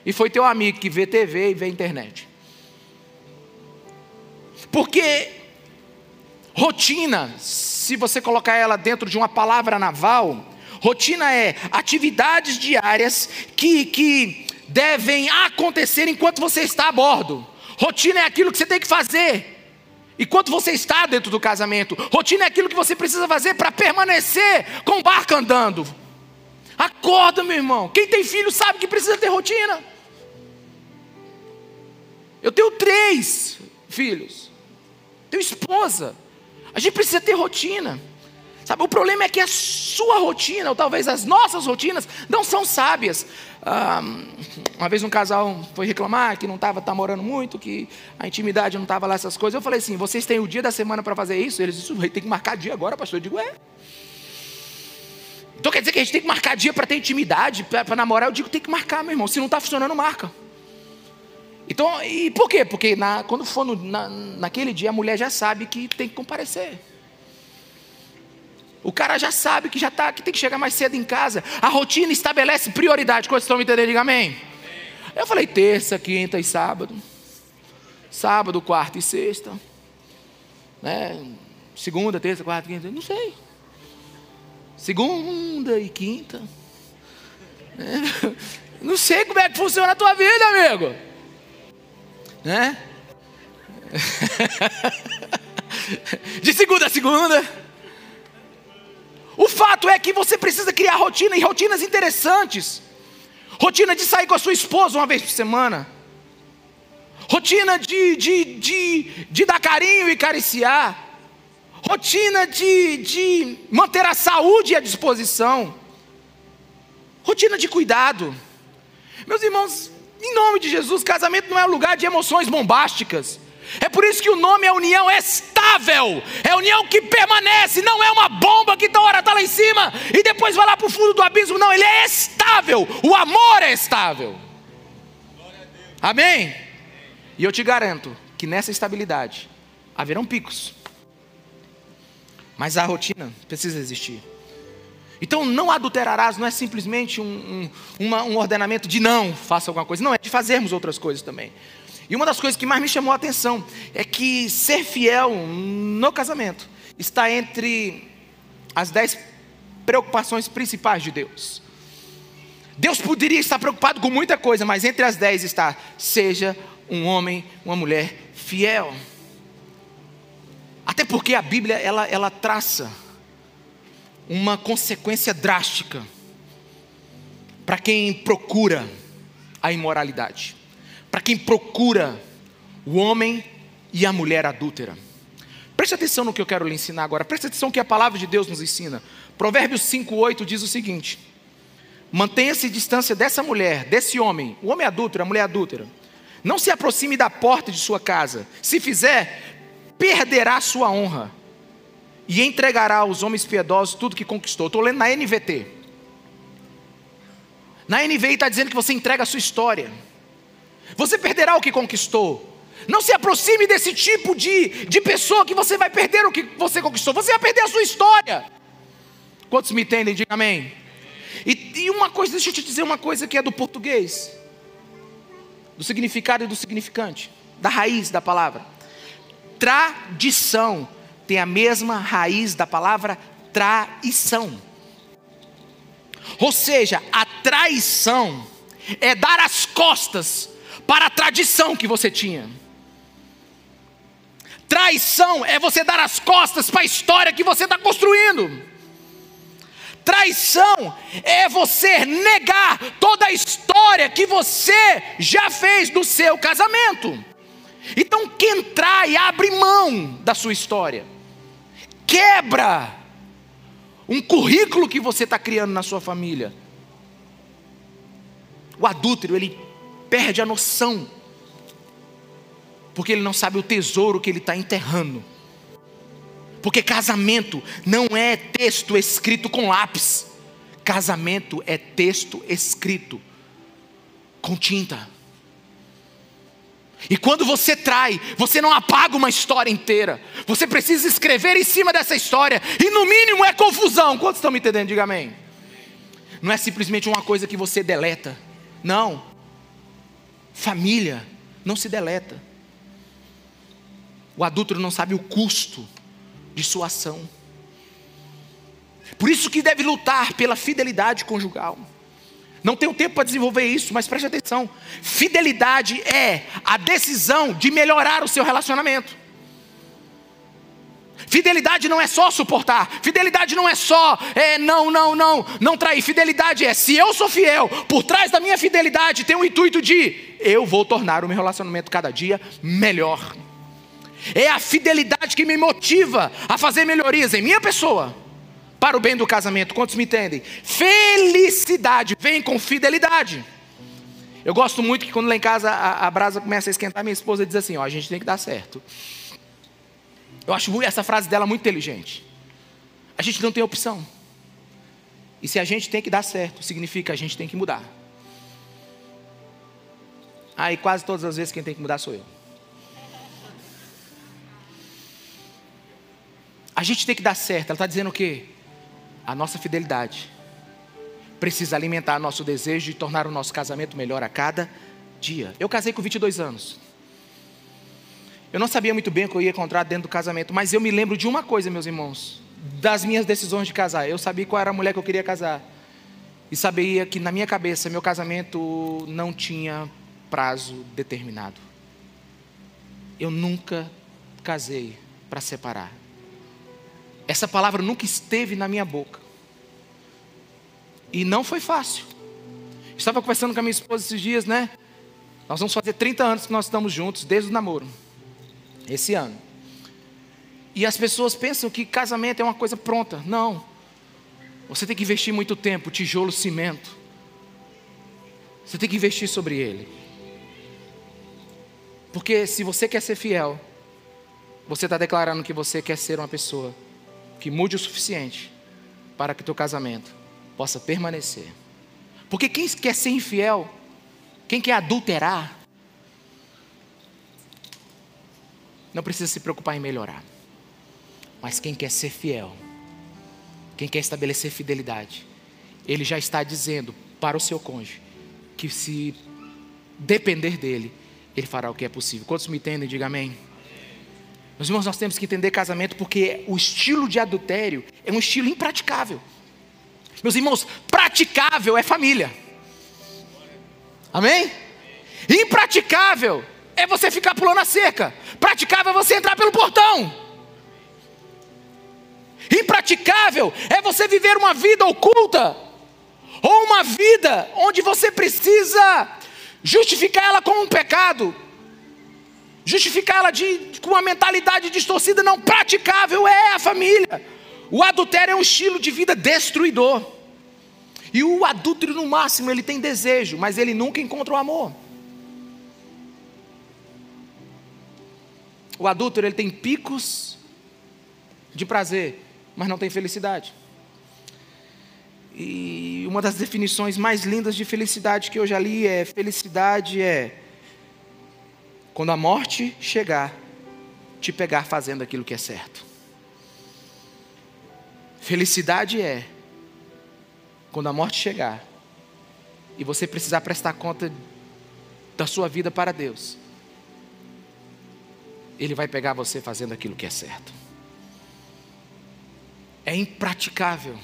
E foi teu amigo que vê TV e vê internet. Porque rotina, se você colocar ela dentro de uma palavra naval, rotina é atividades diárias que, que devem acontecer enquanto você está a bordo. Rotina é aquilo que você tem que fazer enquanto você está dentro do casamento. Rotina é aquilo que você precisa fazer para permanecer com o barco andando. Acorda, meu irmão. Quem tem filho sabe que precisa ter rotina. Eu tenho três filhos. Tenho esposa. A gente precisa ter rotina. Sabe, o problema é que a sua rotina, ou talvez as nossas rotinas, não são sábias. Ah, uma vez um casal foi reclamar que não estava tá morando muito, que a intimidade não estava lá, essas coisas. Eu falei assim: vocês têm o dia da semana para fazer isso? Eles disseram: tem que marcar dia agora, pastor. Eu digo: é. Então quer dizer que a gente tem que marcar dia para ter intimidade, para namorar? Eu digo: tem que marcar, meu irmão. Se não está funcionando, marca. Então, e por quê? Porque na, quando for no, na, naquele dia, a mulher já sabe que tem que comparecer. O cara já sabe que já tá, que tem que chegar mais cedo em casa. A rotina estabelece prioridade. Quantos estão me entendendo? Diga amém. Eu falei terça, quinta e sábado. Sábado, quarta e sexta. Né? Segunda, terça, quarta, quinta. Não sei. Segunda e quinta. É. Não sei como é que funciona a tua vida, amigo. Né? De segunda a segunda. O fato é que você precisa criar rotina e rotinas interessantes. Rotina de sair com a sua esposa uma vez por semana. Rotina de, de, de, de dar carinho e cariciar. Rotina de, de manter a saúde à disposição. Rotina de cuidado. Meus irmãos, em nome de Jesus, casamento não é um lugar de emoções bombásticas. É por isso que o nome é união estável, é união que permanece, não é uma bomba que toda hora está lá em cima e depois vai lá para o fundo do abismo, não, ele é estável, o amor é estável. Amém? E eu te garanto que nessa estabilidade haverão picos, mas a rotina precisa existir. Então, não adulterarás não é simplesmente um, um, uma, um ordenamento de não faça alguma coisa, não, é de fazermos outras coisas também. E uma das coisas que mais me chamou a atenção é que ser fiel no casamento está entre as dez preocupações principais de Deus. Deus poderia estar preocupado com muita coisa, mas entre as dez está: seja um homem, uma mulher fiel. Até porque a Bíblia ela, ela traça uma consequência drástica para quem procura a imoralidade para quem procura o homem e a mulher adúltera. Preste atenção no que eu quero lhe ensinar agora. Preste atenção no que a palavra de Deus nos ensina. Provérbios 5:8 diz o seguinte: Mantenha-se distância dessa mulher, desse homem, o homem adúltero, a mulher adúltera. Não se aproxime da porta de sua casa. Se fizer, perderá sua honra e entregará aos homens piedosos tudo que conquistou. Estou lendo na NVT. Na NVI está dizendo que você entrega a sua história. Você perderá o que conquistou. Não se aproxime desse tipo de, de pessoa que você vai perder o que você conquistou. Você vai perder a sua história. Quantos me entendem? Diga amém. E, e uma coisa, deixa eu te dizer uma coisa que é do português, do significado e do significante, da raiz da palavra. Tradição tem a mesma raiz da palavra traição. Ou seja, a traição é dar as costas para a tradição que você tinha. Traição é você dar as costas para a história que você está construindo. Traição é você negar toda a história que você já fez do seu casamento. Então, quem trai abre mão da sua história, quebra um currículo que você está criando na sua família. O adúltero, ele perde a noção, porque ele não sabe o tesouro que ele está enterrando. Porque casamento não é texto escrito com lápis, casamento é texto escrito com tinta. E quando você trai, você não apaga uma história inteira. Você precisa escrever em cima dessa história. E no mínimo é confusão. Quantos estão me entendendo? Diga amém. Não é simplesmente uma coisa que você deleta. Não. Família não se deleta. O adúltero não sabe o custo de sua ação. Por isso que deve lutar pela fidelidade conjugal. Não tenho tempo para desenvolver isso, mas preste atenção. Fidelidade é a decisão de melhorar o seu relacionamento. Fidelidade não é só suportar, fidelidade não é só é, não, não, não, não trair. Fidelidade é se eu sou fiel, por trás da minha fidelidade tem o intuito de eu vou tornar o meu relacionamento cada dia melhor. É a fidelidade que me motiva a fazer melhorias em minha pessoa, para o bem do casamento. Quantos me entendem? Felicidade vem com fidelidade. Eu gosto muito que quando lá em casa a, a brasa começa a esquentar, minha esposa diz assim: ó, a gente tem que dar certo. Eu acho essa frase dela muito inteligente. A gente não tem opção. E se a gente tem que dar certo, significa a gente tem que mudar. Aí ah, quase todas as vezes quem tem que mudar sou eu. A gente tem que dar certo. Ela está dizendo o quê? A nossa fidelidade precisa alimentar nosso desejo de tornar o nosso casamento melhor a cada dia. Eu casei com 22 anos. Eu não sabia muito bem o que eu ia encontrar dentro do casamento, mas eu me lembro de uma coisa, meus irmãos, das minhas decisões de casar. Eu sabia qual era a mulher que eu queria casar. E sabia que na minha cabeça meu casamento não tinha prazo determinado. Eu nunca casei para separar. Essa palavra nunca esteve na minha boca. E não foi fácil. Estava conversando com a minha esposa esses dias, né? Nós vamos fazer 30 anos que nós estamos juntos, desde o namoro esse ano. E as pessoas pensam que casamento é uma coisa pronta. Não. Você tem que investir muito tempo, tijolo, cimento. Você tem que investir sobre ele. Porque se você quer ser fiel, você está declarando que você quer ser uma pessoa que mude o suficiente para que teu casamento possa permanecer. Porque quem quer ser infiel, quem quer adulterar, não precisa se preocupar em melhorar. Mas quem quer ser fiel, quem quer estabelecer fidelidade, ele já está dizendo para o seu cônjuge que se depender dele, ele fará o que é possível. Quantos me entendem? Diga amém. Meus irmãos, nós temos que entender casamento porque o estilo de adultério é um estilo impraticável. Meus irmãos, praticável é família. Amém? Impraticável é você ficar pulando a cerca. Praticável é você entrar pelo portão. Impraticável é você viver uma vida oculta, ou uma vida onde você precisa justificar ela com um pecado, justificar ela de, com uma mentalidade distorcida. Não, praticável é a família. O adultério é um estilo de vida destruidor. E o adúltero, no máximo, ele tem desejo, mas ele nunca encontra o amor. O adúltero ele tem picos de prazer, mas não tem felicidade. E uma das definições mais lindas de felicidade que eu já li é: felicidade é quando a morte chegar, te pegar fazendo aquilo que é certo. Felicidade é quando a morte chegar e você precisar prestar conta da sua vida para Deus ele vai pegar você fazendo aquilo que é certo. É impraticável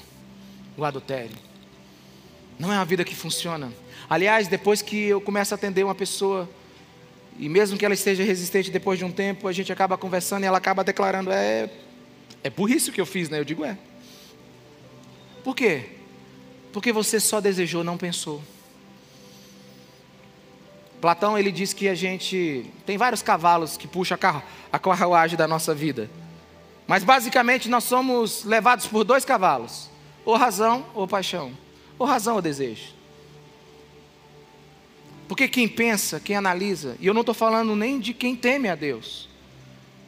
o adultério. Não é uma vida que funciona. Aliás, depois que eu começo a atender uma pessoa, e mesmo que ela esteja resistente depois de um tempo, a gente acaba conversando e ela acaba declarando: é, é burrice o que eu fiz, né? Eu digo: é. Por quê? Porque você só desejou, não pensou. Platão ele diz que a gente tem vários cavalos que puxam a carruagem da nossa vida. Mas basicamente nós somos levados por dois cavalos: ou razão ou paixão, ou razão ou desejo. Porque quem pensa, quem analisa, e eu não estou falando nem de quem teme a Deus,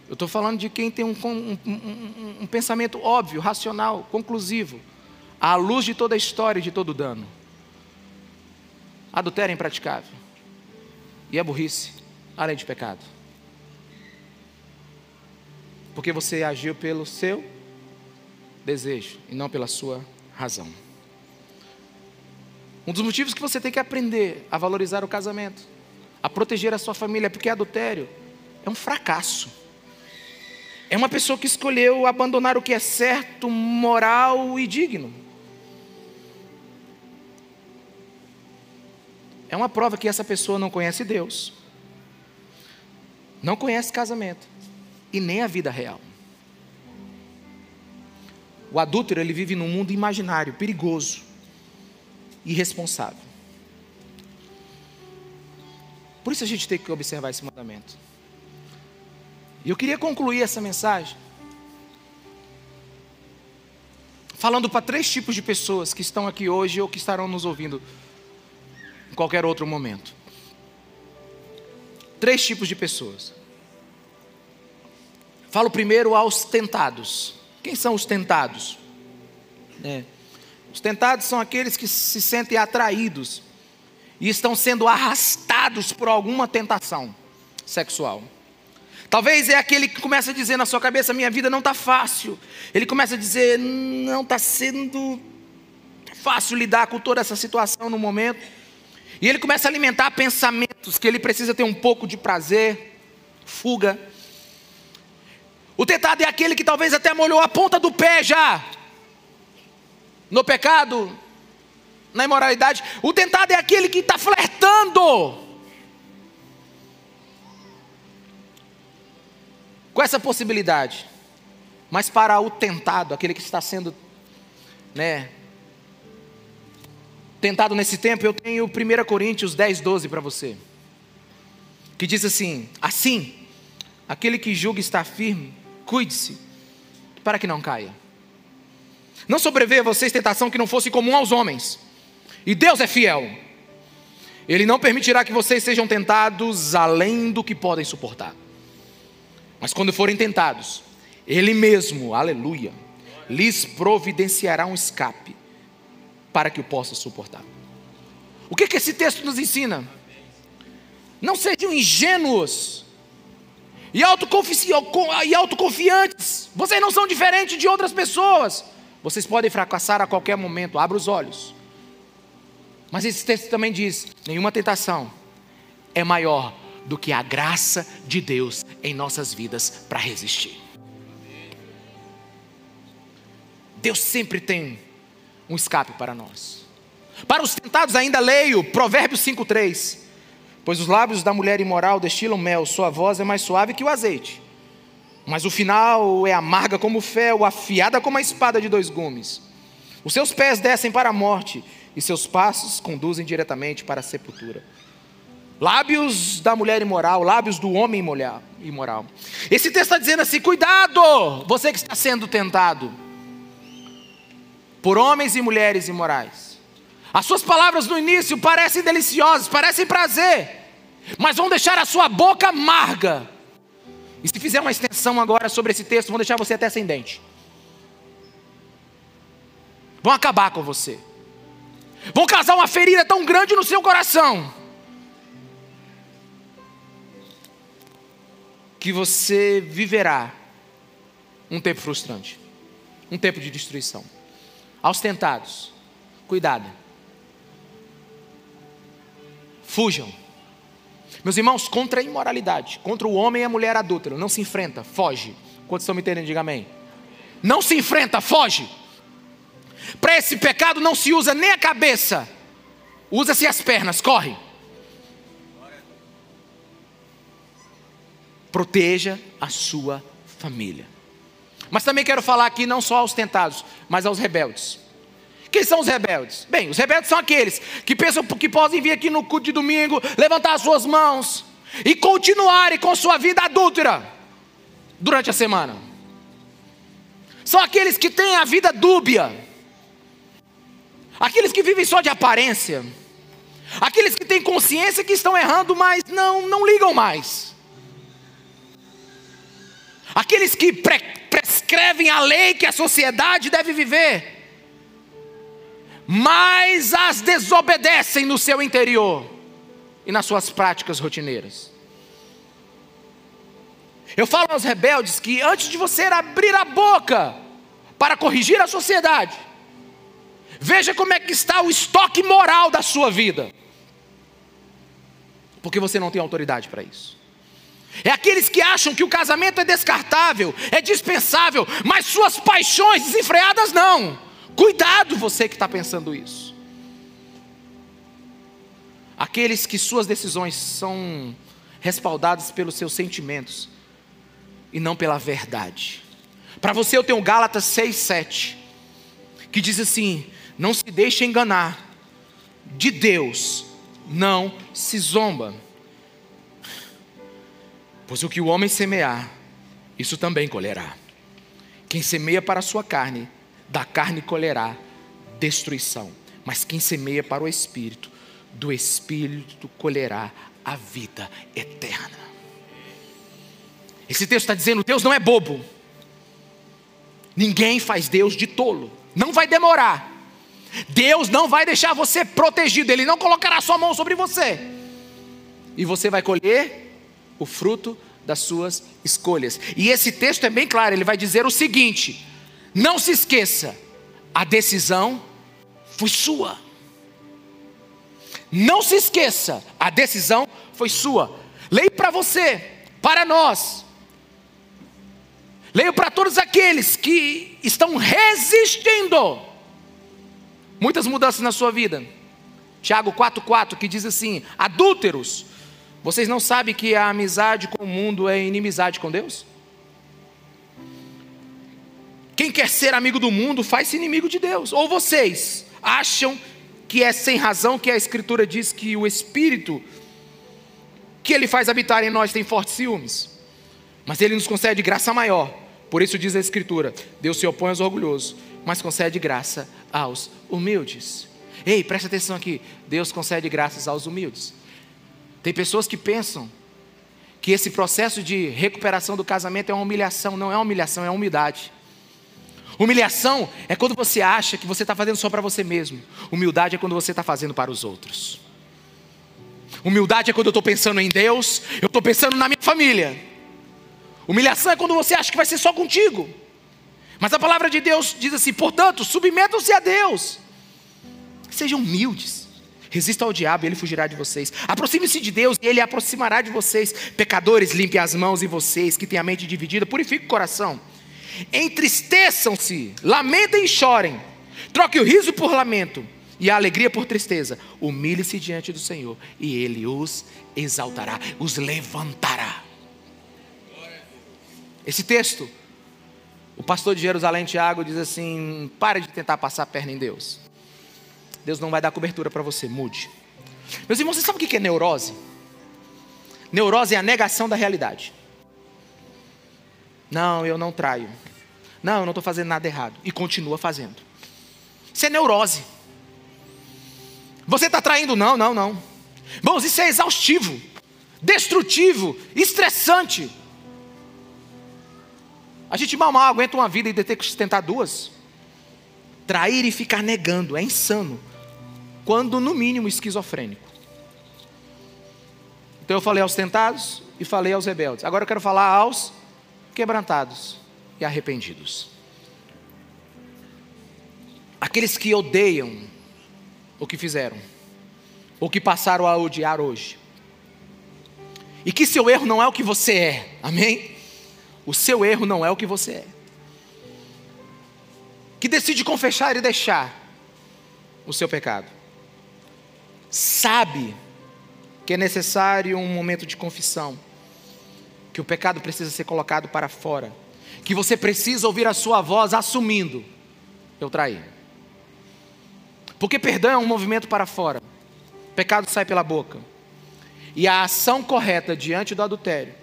eu estou falando de quem tem um, um, um, um pensamento óbvio, racional, conclusivo, à luz de toda a história e de todo o dano. Adultério é impraticável. E é burrice, além de pecado. Porque você agiu pelo seu desejo e não pela sua razão. Um dos motivos que você tem que aprender a valorizar o casamento, a proteger a sua família, porque adultério é um fracasso. É uma pessoa que escolheu abandonar o que é certo, moral e digno. É uma prova que essa pessoa não conhece Deus, não conhece casamento e nem a vida real. O adúltero ele vive num mundo imaginário, perigoso, irresponsável. Por isso a gente tem que observar esse mandamento. E eu queria concluir essa mensagem falando para três tipos de pessoas que estão aqui hoje ou que estarão nos ouvindo em qualquer outro momento. Três tipos de pessoas. Falo primeiro aos tentados. Quem são os tentados? É. Os tentados são aqueles que se sentem atraídos e estão sendo arrastados por alguma tentação sexual. Talvez é aquele que começa a dizer na sua cabeça: minha vida não está fácil. Ele começa a dizer: não está sendo fácil lidar com toda essa situação no momento. E ele começa a alimentar pensamentos que ele precisa ter um pouco de prazer, fuga. O tentado é aquele que talvez até molhou a ponta do pé já, no pecado, na imoralidade. O tentado é aquele que está flertando com essa possibilidade. Mas para o tentado, aquele que está sendo, né, tentado nesse tempo, eu tenho 1 Coríntios 10, 12 para você. Que diz assim: Assim, aquele que julga estar firme, cuide-se, para que não caia. Não sobreveia a vocês tentação que não fosse comum aos homens. E Deus é fiel. Ele não permitirá que vocês sejam tentados além do que podem suportar. Mas quando forem tentados, Ele mesmo, aleluia, lhes providenciará um escape para que o possa suportar. O que, que esse texto nos ensina? Não sejam ingênuos e, e autoconfiantes. Vocês não são diferentes de outras pessoas. Vocês podem fracassar a qualquer momento. Abra os olhos. Mas esse texto também diz: nenhuma tentação é maior do que a graça de Deus em nossas vidas para resistir. Deus sempre tem um escape para nós. Para os tentados, ainda leio Provérbios 5,3. Pois os lábios da mulher imoral destilam mel, sua voz é mais suave que o azeite. Mas o final é amarga como o fel, afiada como a espada de dois gumes. Os seus pés descem para a morte, e seus passos conduzem diretamente para a sepultura. Lábios da mulher imoral, lábios do homem imoral. Esse texto está dizendo assim: cuidado, você que está sendo tentado por homens e mulheres imorais. As suas palavras no início parecem deliciosas, parecem prazer, mas vão deixar a sua boca amarga. E se fizer uma extensão agora sobre esse texto, vão deixar você até sem dente. Vão acabar com você. Vão causar uma ferida tão grande no seu coração. Que você viverá um tempo frustrante, um tempo de destruição aos tentados: cuidado. Fujam. Meus irmãos, contra a imoralidade, contra o homem e a mulher adúltero, não se enfrenta, foge. Quantos estão me entendendo? Diga amém. Não se enfrenta, foge. Para esse pecado não se usa nem a cabeça, usa-se as pernas, corre. Proteja a sua família. Mas também quero falar aqui não só aos tentados, mas aos rebeldes. Quem são os rebeldes? Bem, os rebeldes são aqueles que pensam que podem vir aqui no culto de domingo, levantar as suas mãos e continuarem com sua vida adúltera durante a semana. São aqueles que têm a vida dúbia, aqueles que vivem só de aparência, aqueles que têm consciência que estão errando, mas não, não ligam mais. Aqueles que pre prescrevem a lei que a sociedade deve viver, mas as desobedecem no seu interior e nas suas práticas rotineiras. Eu falo aos rebeldes que antes de você abrir a boca para corrigir a sociedade, veja como é que está o estoque moral da sua vida. porque você não tem autoridade para isso. É aqueles que acham que o casamento é descartável, é dispensável, mas suas paixões desenfreadas não. Cuidado você que está pensando isso. Aqueles que suas decisões são respaldadas pelos seus sentimentos e não pela verdade. Para você eu tenho Gálatas 6, 7, que diz assim: Não se deixe enganar, de Deus não se zomba. Pois o que o homem semear, isso também colherá. Quem semeia para a sua carne, da carne colherá destruição. Mas quem semeia para o espírito, do espírito colherá a vida eterna. Esse texto está dizendo: Deus não é bobo. Ninguém faz Deus de tolo. Não vai demorar. Deus não vai deixar você protegido, Ele não colocará sua mão sobre você. E você vai colher o fruto das suas escolhas. E esse texto é bem claro, ele vai dizer o seguinte: não se esqueça, a decisão foi sua. Não se esqueça, a decisão foi sua. Leio para você, para nós. Leio para todos aqueles que estão resistindo muitas mudanças na sua vida. Tiago 4,4 que diz assim: adúlteros, vocês não sabem que a amizade com o mundo é inimizade com Deus? Quem quer ser amigo do mundo faz-se inimigo de Deus. Ou vocês acham que é sem razão que a Escritura diz que o Espírito que Ele faz habitar em nós tem fortes ciúmes? Mas Ele nos concede graça maior. Por isso diz a Escritura: Deus se opõe aos orgulhosos, mas concede graça aos humildes. Ei, presta atenção aqui. Deus concede graças aos humildes. Tem pessoas que pensam que esse processo de recuperação do casamento é uma humilhação. Não é uma humilhação, é uma humildade. Humilhação é quando você acha que você está fazendo só para você mesmo. Humildade é quando você está fazendo para os outros. Humildade é quando eu estou pensando em Deus, eu estou pensando na minha família. Humilhação é quando você acha que vai ser só contigo. Mas a palavra de Deus diz assim: portanto, submetam-se a Deus, sejam humildes, resistam ao diabo e ele fugirá de vocês. Aproxime-se de Deus e ele aproximará de vocês. Pecadores, limpe as mãos e vocês que têm a mente dividida, purifiquem o coração. Entristeçam-se, lamentem e chorem. Troque o riso por lamento e a alegria por tristeza. Humilhe-se diante do Senhor e ele os exaltará, os levantará. Esse texto o pastor de Jerusalém, Tiago, diz assim: pare de tentar passar a perna em Deus. Deus não vai dar cobertura para você, mude. Meus irmãos, você sabe o que é neurose? Neurose é a negação da realidade. Não, eu não traio. Não, eu não estou fazendo nada errado. E continua fazendo. Isso é neurose. Você está traindo? Não, não, não. Irmãos, isso é exaustivo, destrutivo, estressante. A gente mal mal aguenta uma vida e ter que sustentar duas. Trair e ficar negando é insano. Quando no mínimo esquizofrênico. Então eu falei aos tentados e falei aos rebeldes. Agora eu quero falar aos quebrantados e arrependidos. Aqueles que odeiam o que fizeram, ou que passaram a odiar hoje. E que seu erro não é o que você é, amém? O seu erro não é o que você é. Que decide confessar e deixar o seu pecado. Sabe que é necessário um momento de confissão. Que o pecado precisa ser colocado para fora. Que você precisa ouvir a sua voz assumindo: Eu traí. Porque perdão é um movimento para fora. O pecado sai pela boca. E a ação correta diante do adultério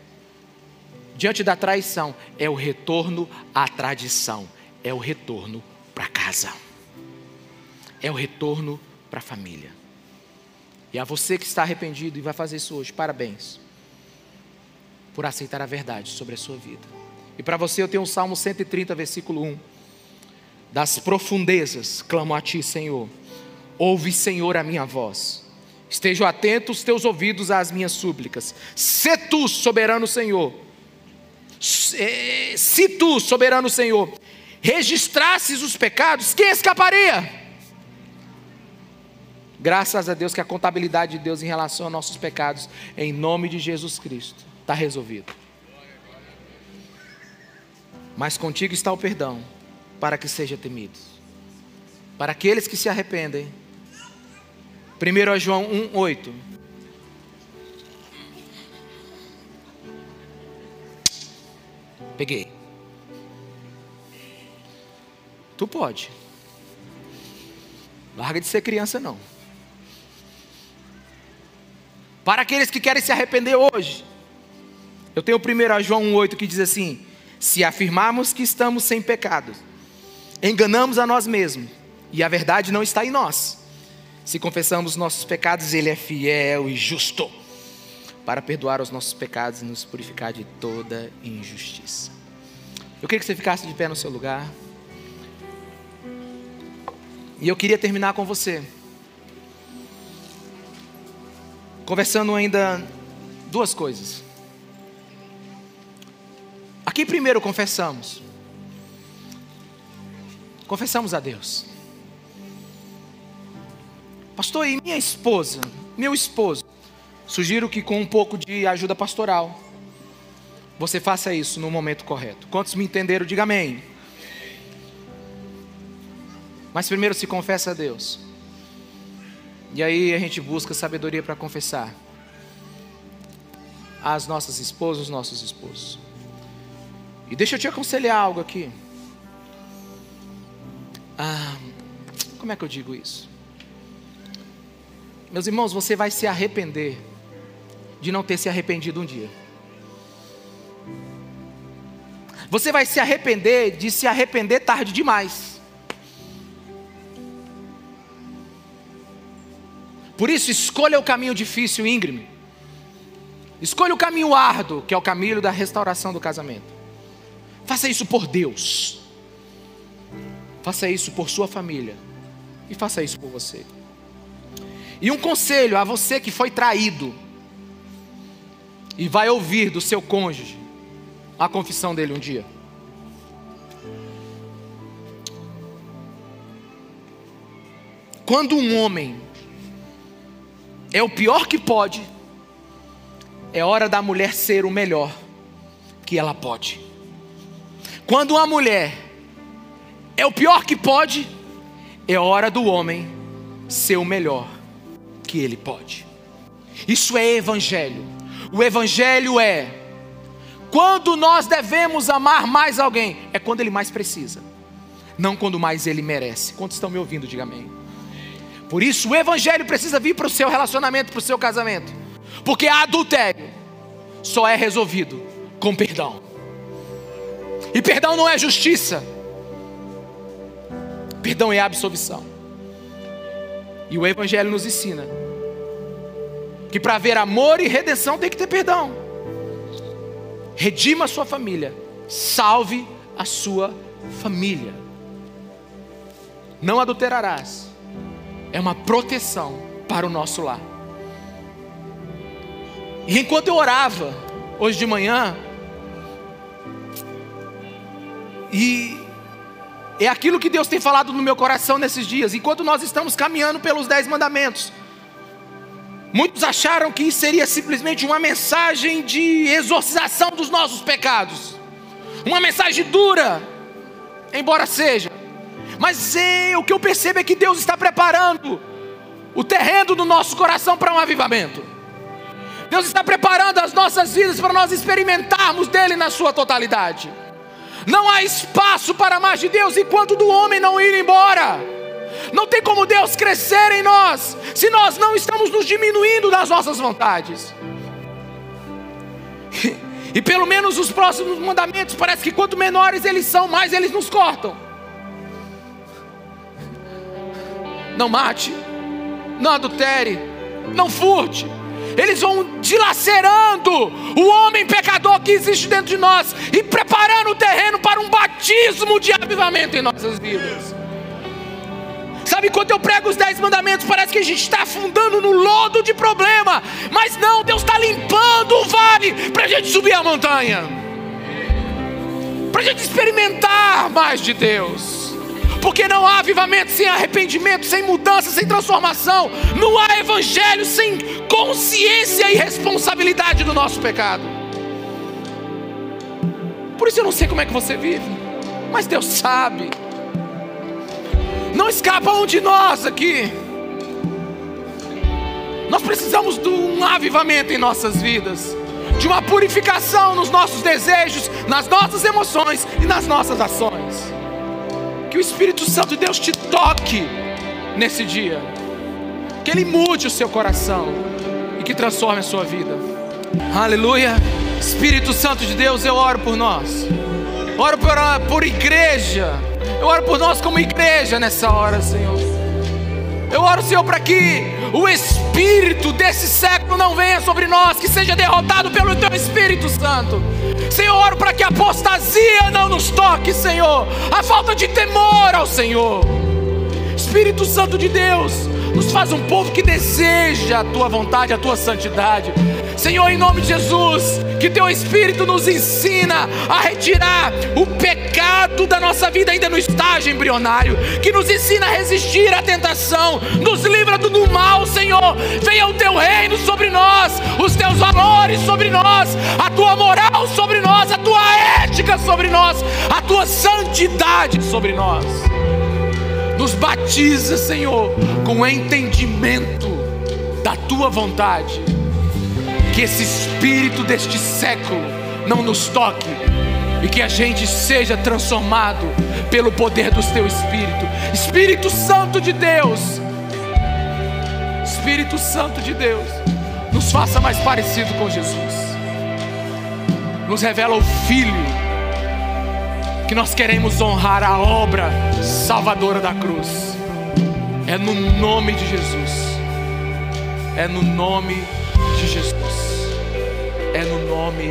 diante da traição, é o retorno à tradição, é o retorno para casa, é o retorno para a família. E a você que está arrependido e vai fazer isso hoje, parabéns, por aceitar a verdade sobre a sua vida. E para você eu tenho o Salmo 130, versículo 1. Das profundezas clamo a ti, Senhor. Ouve, Senhor, a minha voz. Estejam atentos os teus ouvidos às minhas súplicas. Se tu, soberano Senhor, se tu, soberano Senhor, registrasses os pecados, quem escaparia? Graças a Deus que a contabilidade de Deus em relação aos nossos pecados, em nome de Jesus Cristo, está resolvido. Mas contigo está o perdão, para que seja temido. Para aqueles que se arrependem. 1 João 1, 8. Peguei. Tu pode. Larga de ser criança, não. Para aqueles que querem se arrepender hoje, eu tenho o primeiro João 1,8 que diz assim: Se afirmarmos que estamos sem pecado, enganamos a nós mesmos, e a verdade não está em nós. Se confessamos nossos pecados, Ele é fiel e justo para perdoar os nossos pecados e nos purificar de toda injustiça. Eu queria que você ficasse de pé no seu lugar. E eu queria terminar com você. Conversando ainda duas coisas. Aqui primeiro confessamos. Confessamos a Deus. Pastor, e minha esposa, meu esposo? Sugiro que com um pouco de ajuda pastoral, você faça isso no momento correto. Quantos me entenderam, diga amém. Mas primeiro se confessa a Deus. E aí a gente busca sabedoria para confessar às nossas esposas, os nossos esposos. E deixa eu te aconselhar algo aqui. Ah, como é que eu digo isso? Meus irmãos, você vai se arrepender de não ter se arrependido um dia. Você vai se arrepender de se arrepender tarde demais. Por isso, escolha o caminho difícil e íngreme. Escolha o caminho árduo, que é o caminho da restauração do casamento. Faça isso por Deus. Faça isso por sua família. E faça isso por você. E um conselho a você que foi traído e vai ouvir do seu cônjuge a confissão dele um dia. Quando um homem é o pior que pode, é hora da mulher ser o melhor que ela pode. Quando uma mulher é o pior que pode, é hora do homem ser o melhor que ele pode. Isso é evangelho. O evangelho é quando nós devemos amar mais alguém, é quando ele mais precisa, não quando mais ele merece. Quantos estão me ouvindo? Diga amém. Por isso o evangelho precisa vir para o seu relacionamento, para o seu casamento. Porque adultério só é resolvido com perdão. E perdão não é justiça. Perdão é absolvição. E o evangelho nos ensina que para haver amor e redenção tem que ter perdão. Redima a sua família, salve a sua família. Não adulterarás é uma proteção para o nosso lar. E enquanto eu orava, hoje de manhã, e é aquilo que Deus tem falado no meu coração nesses dias, enquanto nós estamos caminhando pelos dez mandamentos, muitos acharam que isso seria simplesmente uma mensagem de exorcização dos nossos pecados, uma mensagem dura, embora seja, mas é, o que eu percebo é que Deus está preparando o terreno do nosso coração para um avivamento. Deus está preparando as nossas vidas para nós experimentarmos dele na sua totalidade. Não há espaço para mais de Deus enquanto do homem não ir embora. Não tem como Deus crescer em nós se nós não estamos nos diminuindo das nossas vontades. E, pelo menos os próximos mandamentos parece que quanto menores eles são, mais eles nos cortam. não mate, não adultere, não furte. Eles vão dilacerando o homem pecador que existe dentro de nós e preparando o terreno para um batismo de avivamento em nossas vidas. Sabe, quando eu prego os dez mandamentos, parece que a gente está afundando no lodo de problema, mas não, Deus está limpando o vale para a gente subir a montanha, para a gente experimentar mais de Deus. Porque não há avivamento sem arrependimento, sem mudança, sem transformação, não há evangelho sem consciência e responsabilidade do nosso pecado. Por isso eu não sei como é que você vive, mas Deus sabe. Não escapa um de nós aqui. Nós precisamos de um avivamento em nossas vidas, de uma purificação nos nossos desejos, nas nossas emoções e nas nossas ações. Que o Espírito Santo de Deus te toque nesse dia, que Ele mude o seu coração e que transforme a sua vida. Aleluia. Espírito Santo de Deus, eu oro por nós, oro por, por igreja, eu oro por nós como igreja nessa hora, Senhor. Eu oro, Senhor, para que o espírito desse século não venha sobre nós, que seja derrotado pelo Teu Espírito Santo. Senhor, oro para que a apostasia não nos toque, Senhor, a falta de temor ao Senhor. Espírito Santo de Deus, nos faz um povo que deseja a Tua vontade, a Tua santidade. Senhor, em nome de Jesus, que Teu Espírito nos ensina a retirar o pecado da nossa vida ainda no estágio embrionário, que nos ensina a resistir à tentação, nos livra do mal, Senhor. Venha o Teu reino sobre nós, os Teus valores sobre nós, a Tua moral sobre nós, a Tua ética sobre nós, a Tua santidade sobre nós. Nos batiza, Senhor, com entendimento da Tua vontade que esse espírito deste século não nos toque e que a gente seja transformado pelo poder do teu espírito. Espírito Santo de Deus, Espírito Santo de Deus, nos faça mais parecido com Jesus. Nos revela o Filho que nós queremos honrar a obra salvadora da cruz. É no nome de Jesus. É no nome de Jesus. É no nome